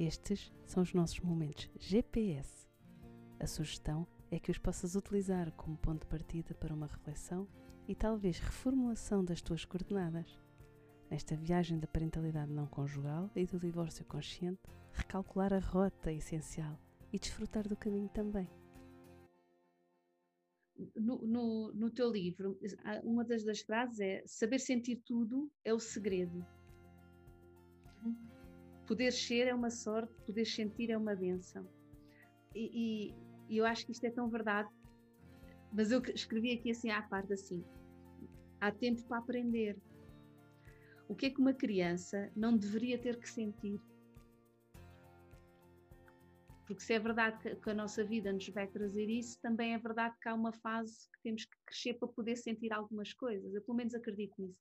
Estes são os nossos momentos GPS. A sugestão é que os possas utilizar como ponto de partida para uma reflexão e talvez reformulação das tuas coordenadas. Nesta viagem da parentalidade não conjugal e do divórcio consciente, recalcular a rota é essencial e desfrutar do caminho também. No, no, no, teu livro, uma das, das frases é saber sentir tudo é o segredo. Poder ser é uma sorte, poder sentir é uma benção. E, e, eu acho que isto é tão verdade, mas eu escrevi aqui assim à parte assim, há tempo para aprender. O que é que uma criança não deveria ter que sentir? Porque se é verdade que a nossa vida nos vai trazer isso, também é verdade que há uma fase que temos que crescer para poder sentir algumas coisas. Eu pelo menos acredito nisso.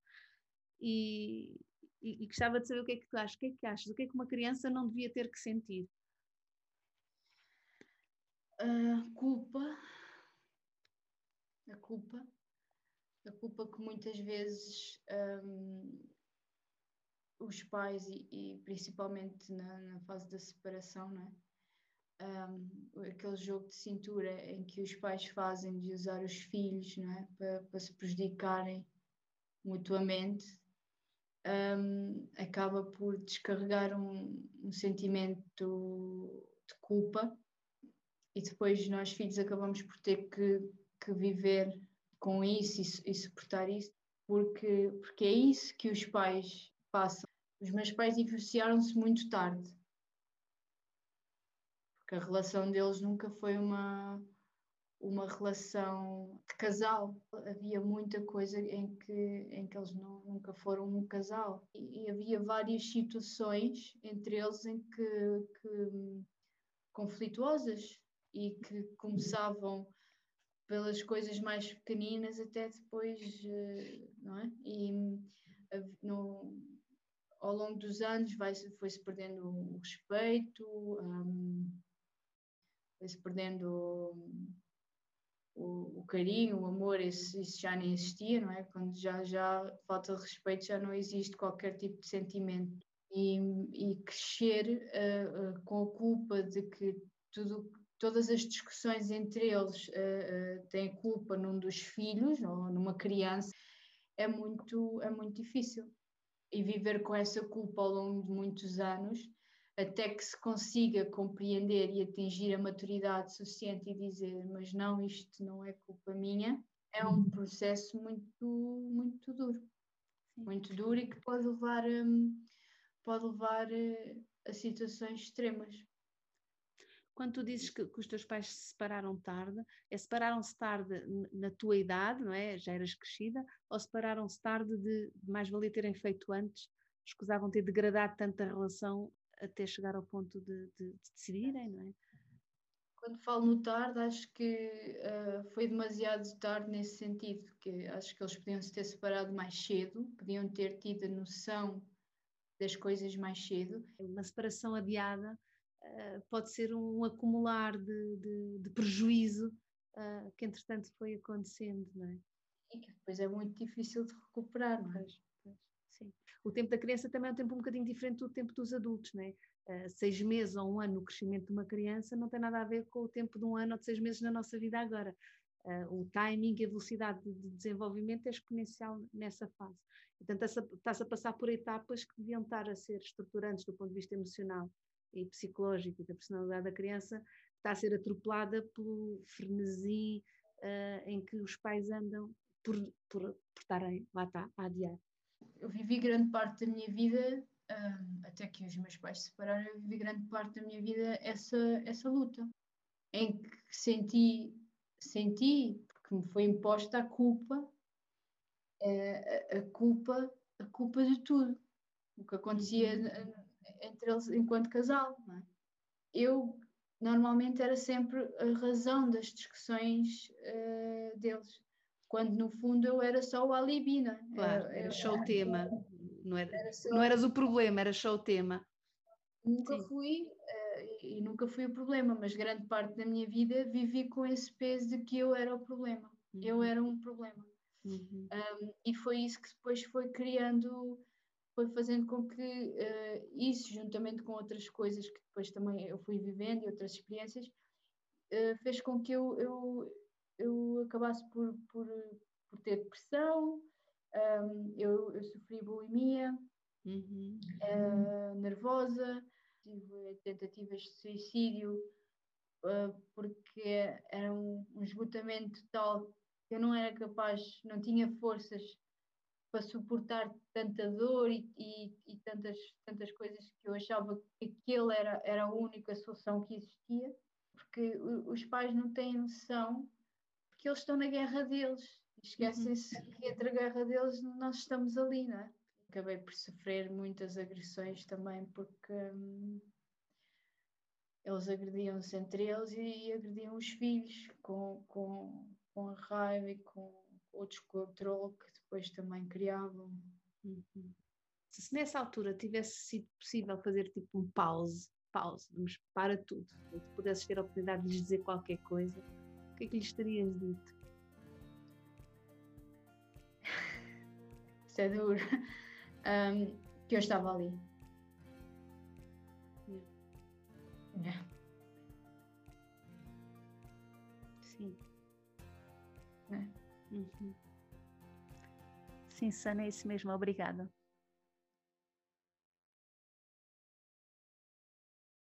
E, e, e, gostava de saber o que é que tu achas. O que é que achas? O que é que uma criança não devia ter que sentir? A culpa. A culpa. A culpa que muitas vezes um, os pais, e, e principalmente na, na, fase da separação, não é? um, aquele jogo de cintura em que os pais fazem de usar os filhos não é? para, para se prejudicarem mutuamente, um, acaba por descarregar um, um, sentimento de culpa e depois nós filhos acabamos por ter que, que viver com isso e, e suportar isso porque, porque é isso que os pais passam. Os meus pais divorciaram-se muito tarde que a relação deles nunca foi uma, uma relação de casal. Havia muita coisa em que, em que eles não, nunca foram um casal. E, e havia várias situações entre eles em que, que conflituosas e que começavam pelas coisas mais pequeninas até depois, eh, não é? E no, ao longo dos anos foi-se perdendo o respeito, um, foi-se perdendo o, o, carinho, o amor, isso, isso, já nem existia, não é? Quando já, já falta de respeito, já não existe qualquer tipo de sentimento. E, e crescer uh, uh, com a culpa de que tudo, todas as discussões entre eles uh, têm culpa num dos filhos ou numa criança é muito, é muito difícil. E viver com essa culpa ao longo de muitos anos até que se consiga compreender e atingir a maturidade suficiente e dizer, mas não, isto não é culpa minha, é um uhum. processo muito, muito duro. Sim. Muito duro e que pode levar, um, pode levar uh, a situações extremas. Quando tu dizes que, que os teus pais se separaram tarde, é separaram-se tarde na tua idade, não é? Já eras crescida, ou separaram-se tarde de, mais valia terem feito antes, escusavam ter degradado tanta relação até chegar ao ponto de, de, de decidirem, não é? Quando falo no tarde, acho que uh, foi demasiado tarde nesse sentido, que acho que eles podiam se ter separado mais cedo, podiam ter tido a noção das coisas mais cedo. Uma separação adiada uh, pode ser um acumular de, de, de prejuízo uh, que entretanto foi acontecendo, não é? E que depois é muito difícil de recuperar, não é? Sim. O tempo da criança também é um tempo um bocadinho diferente do tempo dos adultos, né? Uh, seis meses ou um ano no crescimento de uma criança não tem nada a ver com o tempo de um ano ou de seis meses na nossa vida agora. Uh, o timing e a velocidade de desenvolvimento é exponencial nessa fase. Portanto, está-se a passar por etapas que deviam estar a ser estruturantes do ponto de vista emocional e psicológico e da personalidade da criança, está a ser atropelada pelo frenesi uh, em que os pais andam por, por, por estarem, lá está, a adiar eu vivi grande parte da minha vida, um, até que os meus pais se separaram, eu vivi grande parte da minha vida essa, essa luta, em que senti, senti, porque me foi imposta a culpa, a, a culpa, a culpa de tudo, o que acontecia uhum. entre eles enquanto casal. É? Eu normalmente era sempre a razão das discussões uh, deles quando no fundo eu era só o alibi, não é? Claro, era, era só o tema, não, era, era só... não eras o problema, era só o tema. Nunca Sim. fui uh, e nunca fui o problema, mas grande parte da minha vida vivi com esse peso de que eu era o problema, uhum. eu era um problema. Uhum. Um, e foi isso que depois foi criando foi fazendo com que uh, isso, juntamente com outras coisas que depois também eu fui vivendo e outras experiências, uh, fez com que eu, eu, eu acabasse por, por, por ter depressão, um, eu, eu sofri bulimia, uhum. uh, nervosa, tive tentativas de suicídio, porque era um, um esgotamento tal que eu não era capaz, não tinha forças para suportar tanta dor e, e, e, tantas, tantas coisas que eu achava que aquele era, era a única solução que existia, porque os pais não têm noção, porque eles estão na guerra deles, esquecem-se uhum. que entre a guerra deles nós estamos ali, não é? Acabei por sofrer muitas agressões também, porque hum, eles agrediam-se entre eles e agrediam os filhos com, com, com a raiva e com o descontrole que depois também criavam. Uhum. Se nessa altura tivesse sido possível fazer tipo um pause, pause, vamos para tudo, e tu pudesses ter a oportunidade de lhes dizer qualquer coisa, que é que lhes terias dito? Isso é duro. Um, que eu estava ali. Yeah. Sim. É. Uhum. Sim, Sana, é isso mesmo. Obrigada.